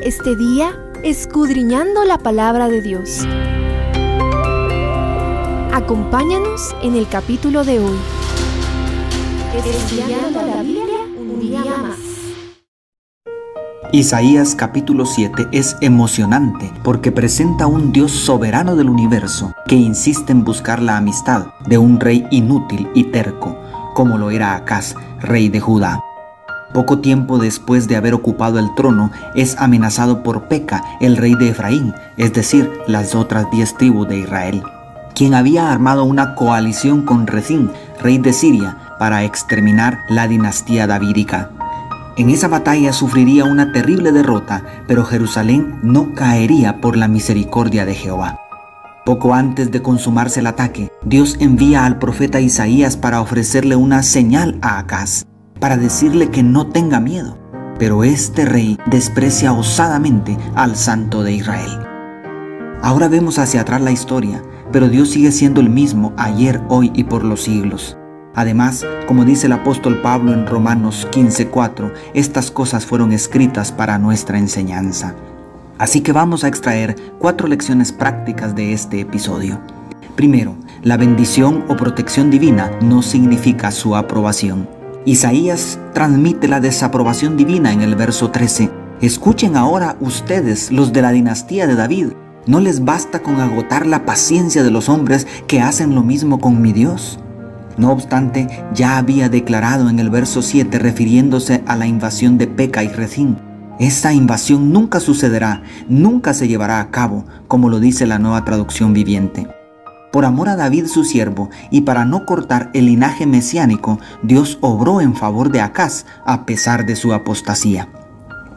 este día escudriñando la palabra de Dios. Acompáñanos en el capítulo de hoy. Estudiando la Biblia un día más. Isaías capítulo 7 es emocionante porque presenta un Dios soberano del universo que insiste en buscar la amistad de un rey inútil y terco, como lo era Acaz, rey de Judá. Poco tiempo después de haber ocupado el trono, es amenazado por Peca, el rey de Efraín, es decir, las otras diez tribus de Israel quien había armado una coalición con Rezín, rey de Siria, para exterminar la dinastía davídica. En esa batalla sufriría una terrible derrota, pero Jerusalén no caería por la misericordia de Jehová. Poco antes de consumarse el ataque, Dios envía al profeta Isaías para ofrecerle una señal a Acaz, para decirle que no tenga miedo. Pero este rey desprecia osadamente al santo de Israel. Ahora vemos hacia atrás la historia pero Dios sigue siendo el mismo ayer, hoy y por los siglos. Además, como dice el apóstol Pablo en Romanos 15:4, estas cosas fueron escritas para nuestra enseñanza. Así que vamos a extraer cuatro lecciones prácticas de este episodio. Primero, la bendición o protección divina no significa su aprobación. Isaías transmite la desaprobación divina en el verso 13. Escuchen ahora ustedes, los de la dinastía de David, ¿No les basta con agotar la paciencia de los hombres que hacen lo mismo con mi Dios? No obstante, ya había declarado en el verso 7 refiriéndose a la invasión de Peca y Rezín. Esta invasión nunca sucederá, nunca se llevará a cabo, como lo dice la nueva traducción viviente. Por amor a David su siervo y para no cortar el linaje mesiánico, Dios obró en favor de Acaz a pesar de su apostasía.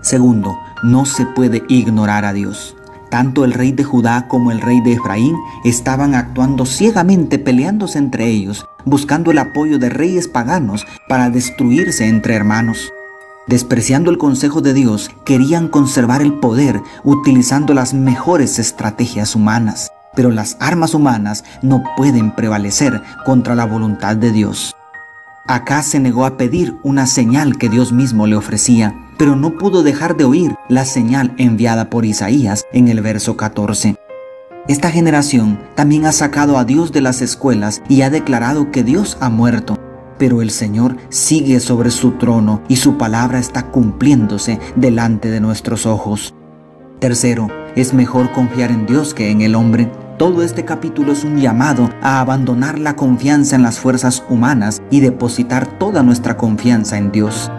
Segundo, no se puede ignorar a Dios. Tanto el rey de Judá como el rey de Efraín estaban actuando ciegamente peleándose entre ellos, buscando el apoyo de reyes paganos para destruirse entre hermanos. Despreciando el consejo de Dios, querían conservar el poder utilizando las mejores estrategias humanas. Pero las armas humanas no pueden prevalecer contra la voluntad de Dios. Acá se negó a pedir una señal que Dios mismo le ofrecía, pero no pudo dejar de oír la señal enviada por Isaías en el verso 14. Esta generación también ha sacado a Dios de las escuelas y ha declarado que Dios ha muerto, pero el Señor sigue sobre su trono y su palabra está cumpliéndose delante de nuestros ojos. Tercero, es mejor confiar en Dios que en el hombre. Todo este capítulo es un llamado a abandonar la confianza en las fuerzas humanas y depositar toda nuestra confianza en Dios.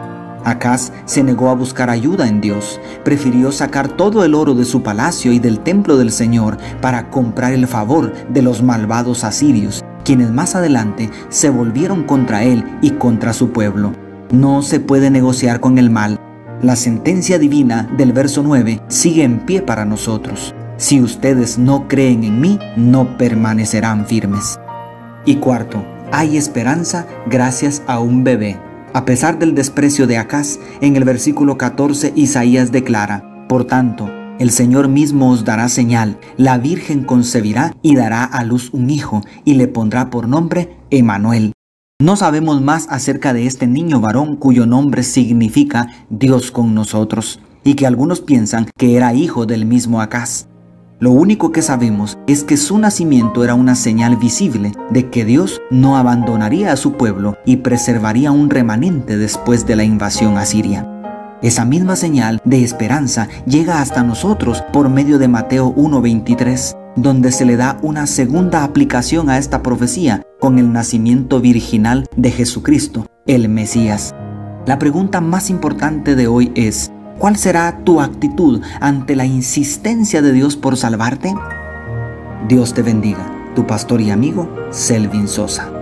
Acaz se negó a buscar ayuda en Dios, prefirió sacar todo el oro de su palacio y del templo del Señor para comprar el favor de los malvados asirios, quienes más adelante se volvieron contra él y contra su pueblo. No se puede negociar con el mal. La sentencia divina del verso 9 sigue en pie para nosotros. Si ustedes no creen en mí, no permanecerán firmes. Y cuarto, hay esperanza gracias a un bebé. A pesar del desprecio de Acaz, en el versículo 14 Isaías declara, Por tanto, el Señor mismo os dará señal, la Virgen concebirá y dará a luz un hijo, y le pondrá por nombre Emanuel. No sabemos más acerca de este niño varón cuyo nombre significa Dios con nosotros, y que algunos piensan que era hijo del mismo Acaz. Lo único que sabemos es que su nacimiento era una señal visible de que Dios no abandonaría a su pueblo y preservaría un remanente después de la invasión asiria. Esa misma señal de esperanza llega hasta nosotros por medio de Mateo 1.23, donde se le da una segunda aplicación a esta profecía con el nacimiento virginal de Jesucristo, el Mesías. La pregunta más importante de hoy es, ¿Cuál será tu actitud ante la insistencia de Dios por salvarte? Dios te bendiga, tu pastor y amigo Selvin Sosa.